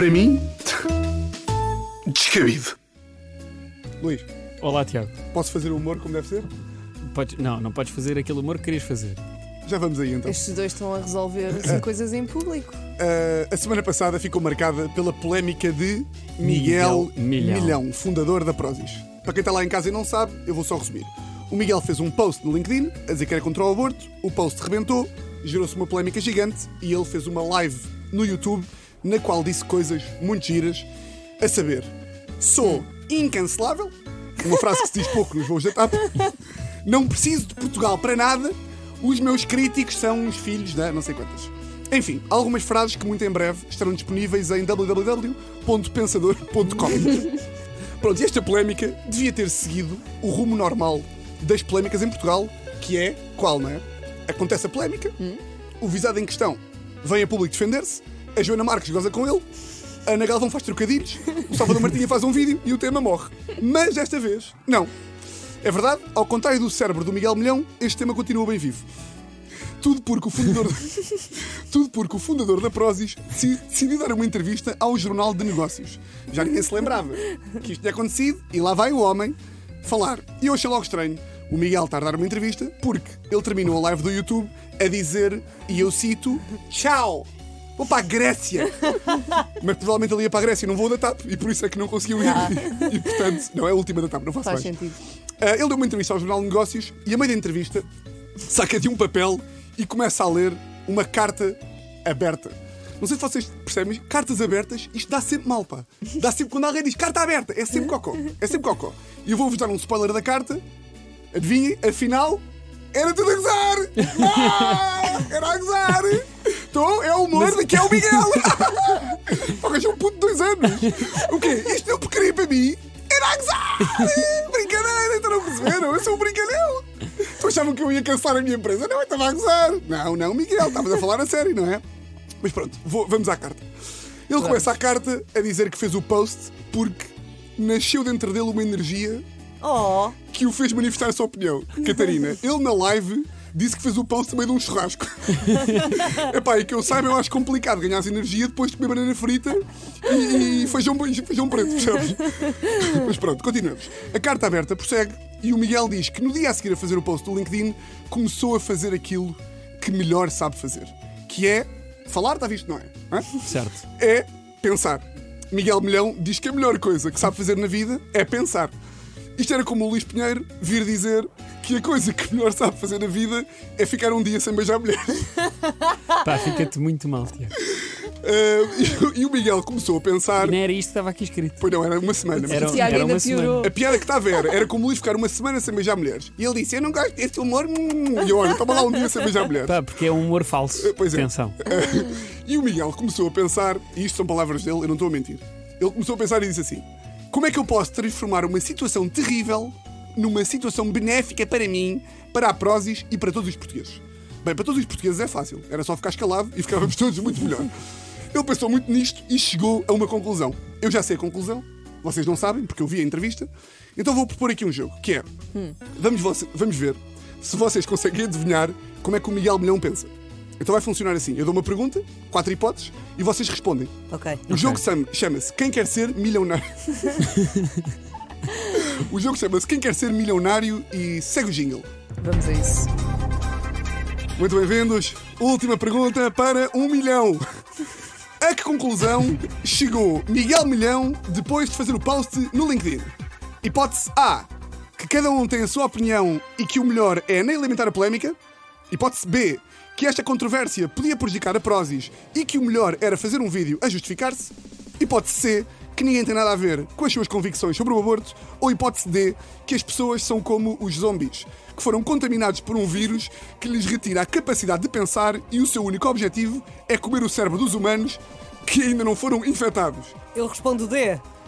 Para mim, descabido. Luís, Olá, Tiago. posso fazer o humor como deve ser? Podes- não, não podes fazer aquele humor que querias fazer. Já vamos aí então. Estes dois estão a resolver assim, coisas em público. Uh, a semana passada ficou marcada pela polémica de Miguel, Miguel Milhão. Milhão, fundador da Prozis. Para quem está lá em casa e não sabe, eu vou só resumir. O Miguel fez um post no LinkedIn a dizer que era contra o aborto, o post rebentou, gerou-se uma polémica gigante e ele fez uma live no YouTube na qual disse coisas muito giras, a saber, sou incancelável, uma frase que se diz pouco nos voos da TAP, não preciso de Portugal para nada, os meus críticos são os filhos da não sei quantas. Enfim, algumas frases que muito em breve estarão disponíveis em www.pensador.com. Pronto, e esta polémica devia ter seguido o rumo normal das polémicas em Portugal, que é qual, não é? Acontece a polémica, o visado em questão vem a público defender-se, a Joana Marques goza com ele, a Ana Galvão faz trocadilhos, o Salvador Martinha faz um vídeo e o tema morre. Mas desta vez, não. É verdade, ao contrário do cérebro do Miguel Milhão, este tema continua bem vivo. Tudo porque o fundador, tudo porque o fundador da Prozis deci- decidiu dar uma entrevista ao Jornal de Negócios. Já ninguém se lembrava que isto tinha acontecido e lá vai o homem falar. E eu achei logo estranho o Miguel estar a dar uma entrevista porque ele terminou a live do YouTube a dizer, e eu cito, tchau, vou para a Grécia. Mas provavelmente ele ia para a Grécia e não vou da TAP e por isso é que não conseguiu ir. E portanto, não é a última da TAP, não faço Faz mais. sentido. Ah, ele deu uma entrevista ao Jornal de Negócios e, a meio da entrevista, saca de um papel e começa a ler uma carta aberta. Não sei se vocês percebem, mas cartas abertas, isto dá sempre mal, pá. Dá sempre, quando alguém diz carta aberta, é sempre cocó. É sempre cocó. E eu vou-vos dar um spoiler da carta. Adivinhem, afinal, era tudo a gozar! Ah, humor de que é o Miguel! O gajo é um puto de dois anos! O quê? Isto é porcaria para mim? Era a gozar! Brincadeira, então não perceberam? Eu sou um brincalhão! Tu achavam que eu ia cancelar a minha empresa? Não, eu estava a gozar! Não, não, Miguel, estavas a falar a sério, não é? Mas pronto, vou- vamos à carta. Ele começa a carta a dizer que fez o post porque nasceu dentro dele uma energia Oh, que o fez manifestar a sua opinião. Catarina, ele na live disse que fez o pão no meio de um churrasco. Epá, e que eu saiba, eu acho complicado ganhar energia depois de comer banana frita e, e feijão, feijão preto, percebes? Mas pronto, continuamos. A carta aberta prossegue e o Miguel diz que no dia a seguir a fazer o post do LinkedIn começou a fazer aquilo que melhor sabe fazer, que é falar, está visto, não é? Hã? Certo. é pensar. Miguel Milhão diz que a melhor coisa que sabe fazer na vida é pensar. Isto era como o Luís Pinheiro vir dizer que a coisa que melhor sabe fazer na vida é ficar um dia sem beijar mulher. Pá, fica-te muito mal, Tiago. Ah, e, e o Miguel começou a pensar. E não era isto que estava aqui escrito. Pois não, era uma semana. mas Era, Tiago era ainda uma piorou. semana. A piada que estava era, era como o Luís ficar uma semana sem beijar mulheres. E ele disse: Eu não gosto desse humor. hum." E eu, olha, toma lá um dia sem beijar mulheres. Pá, porque é um humor falso. Pois é. Atenção. E o Miguel começou a pensar, e isto são palavras dele, eu não estou a mentir. Ele começou a pensar e disse assim: Como é que eu posso transformar uma situação terrível numa situação benéfica para mim, para a Prozis e para todos os portugueses? Bem, para todos os portugueses é fácil, era só ficar escalado e ficávamos todos muito melhor. Ele pensou muito nisto e chegou a uma conclusão. Eu já sei a conclusão, vocês não sabem, porque eu vi a entrevista, então vou propor aqui um jogo, que é: vamos, voce- vamos ver se vocês conseguem adivinhar como é que o Miguel Milhão pensa. Então vai funcionar assim: eu dou uma pergunta, quatro hipóteses, e vocês respondem. ok. O jogo chama- chama-se Quem Quer Ser Milionário. o jogo chama-se Quem Quer Ser Milionário e segue o jingle. Vamos a isso. Muito bem-vindos. Última pergunta para um milhão. A que conclusão chegou Miguel Milhão depois de fazer o post no LinkedIn? Hipótese A. Que cada um tem a sua opinião e que o melhor é nem alimentar a polémica. Hipótese B. Que esta controvérsia podia prejudicar a Prozis e que o melhor era fazer um vídeo a justificar-se. Hipótese C. Que ninguém tem nada a ver com as suas convicções sobre o aborto. Ou hipótese D. Que as pessoas são como os zombies, que foram contaminados por um vírus que lhes retira a capacidade de pensar e o seu único objetivo é comer o cérebro dos humanos que ainda não foram infectados. Eu respondo D.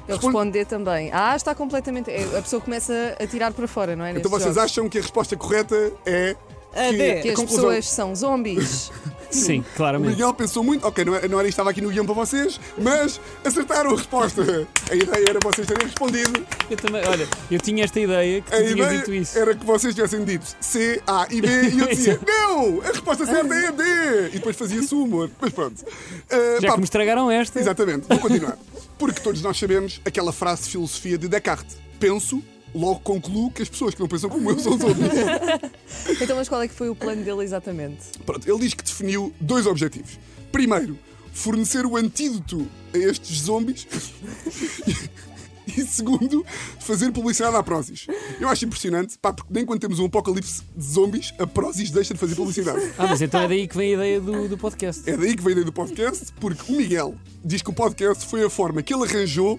Eu Responde- respondo D também. Ah, está completamente. é, A pessoa começa a tirar para fora, não é? Então vocês jogos? acham que a resposta correta é A que D. Que as conclusão- pessoas são zombies. Sim, O claramente. Miguel pensou muito, ok, não era, não era isto que estava aqui no guião para vocês, mas acertaram a resposta. A ideia era vocês terem respondido. Eu também, olha, eu tinha esta ideia que tu A tinhas ideia dito isso. era que vocês tivessem dito C, A e B e eu dizia, não, a resposta certa é D. E depois fazia-se o humor. Mas pronto. Ah, Já pá, que me estragaram esta. Exatamente, vou continuar. Porque todos nós sabemos aquela frase de filosofia de Descartes. Penso, logo concluo que as pessoas que não pensam como eu são zombies. Então, mas qual é que foi o plano dele exatamente? Pronto, ele diz que definiu dois objetivos. Primeiro, fornecer o antídoto a estes zombies. E segundo, fazer publicidade à Prozis. Eu acho impressionante, pá, porque nem quando temos um apocalipse de zombies, a Prozis deixa de fazer publicidade. Ah, mas então é daí que vem a ideia do, do podcast. É daí que vem a ideia do podcast, porque o Miguel diz que o podcast foi a forma que ele arranjou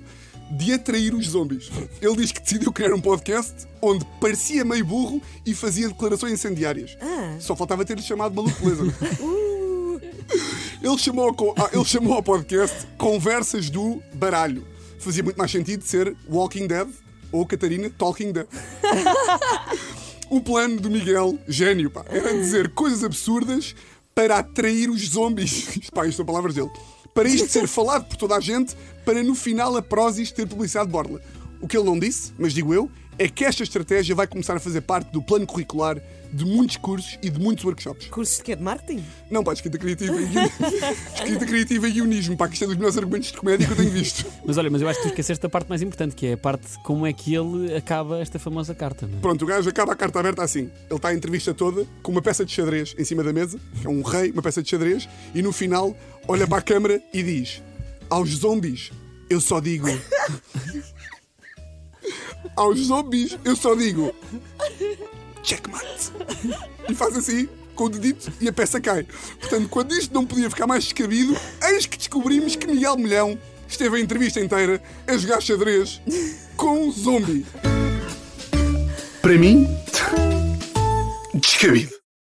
de atrair os zombies. Ele diz que decidiu criar um podcast onde parecia meio burro e fazia declarações incendiárias. Só faltava ter-lhe chamado maluco beleza. Ele chamou, ah, ele chamou ao podcast Conversas do Baralho. Fazia muito mais sentido ser Walking Dead ou Catarina Talking Dead. O plano do Miguel, gênio, pá, era dizer coisas absurdas para atrair os zombies. Pá, isto são palavras dele. Para isto ser falado por toda a gente, para no final a Prozis ter publicidade de borla. O que ele não disse, mas digo eu, é que esta estratégia vai começar a fazer parte do plano curricular de muitos cursos e de muitos workshops. Cursos de quê? De marketing? Não, pá, escrita criativa e escrita criativa e unismo, pá, que isto é dos melhores argumentos de comédia que eu tenho visto. Mas olha, mas eu acho que tu esqueceste a parte mais importante, que é a parte de como é que ele acaba esta famosa carta. Não é? Pronto, o gajo acaba a carta aberta assim. Ele está a entrevista toda com uma peça de xadrez em cima da mesa, que é um rei, uma peça de xadrez, e no final olha para a câmara e diz: Aos zombies, eu só digo. Aos zombies, eu só digo. Checkmate. E faz assim, com o dedito, e a peça cai. Portanto, quando isto não podia ficar mais descabido, eis que descobrimos que Miguel Milhão esteve a entrevista inteira a jogar xadrez com um zombie. Para mim, descabido.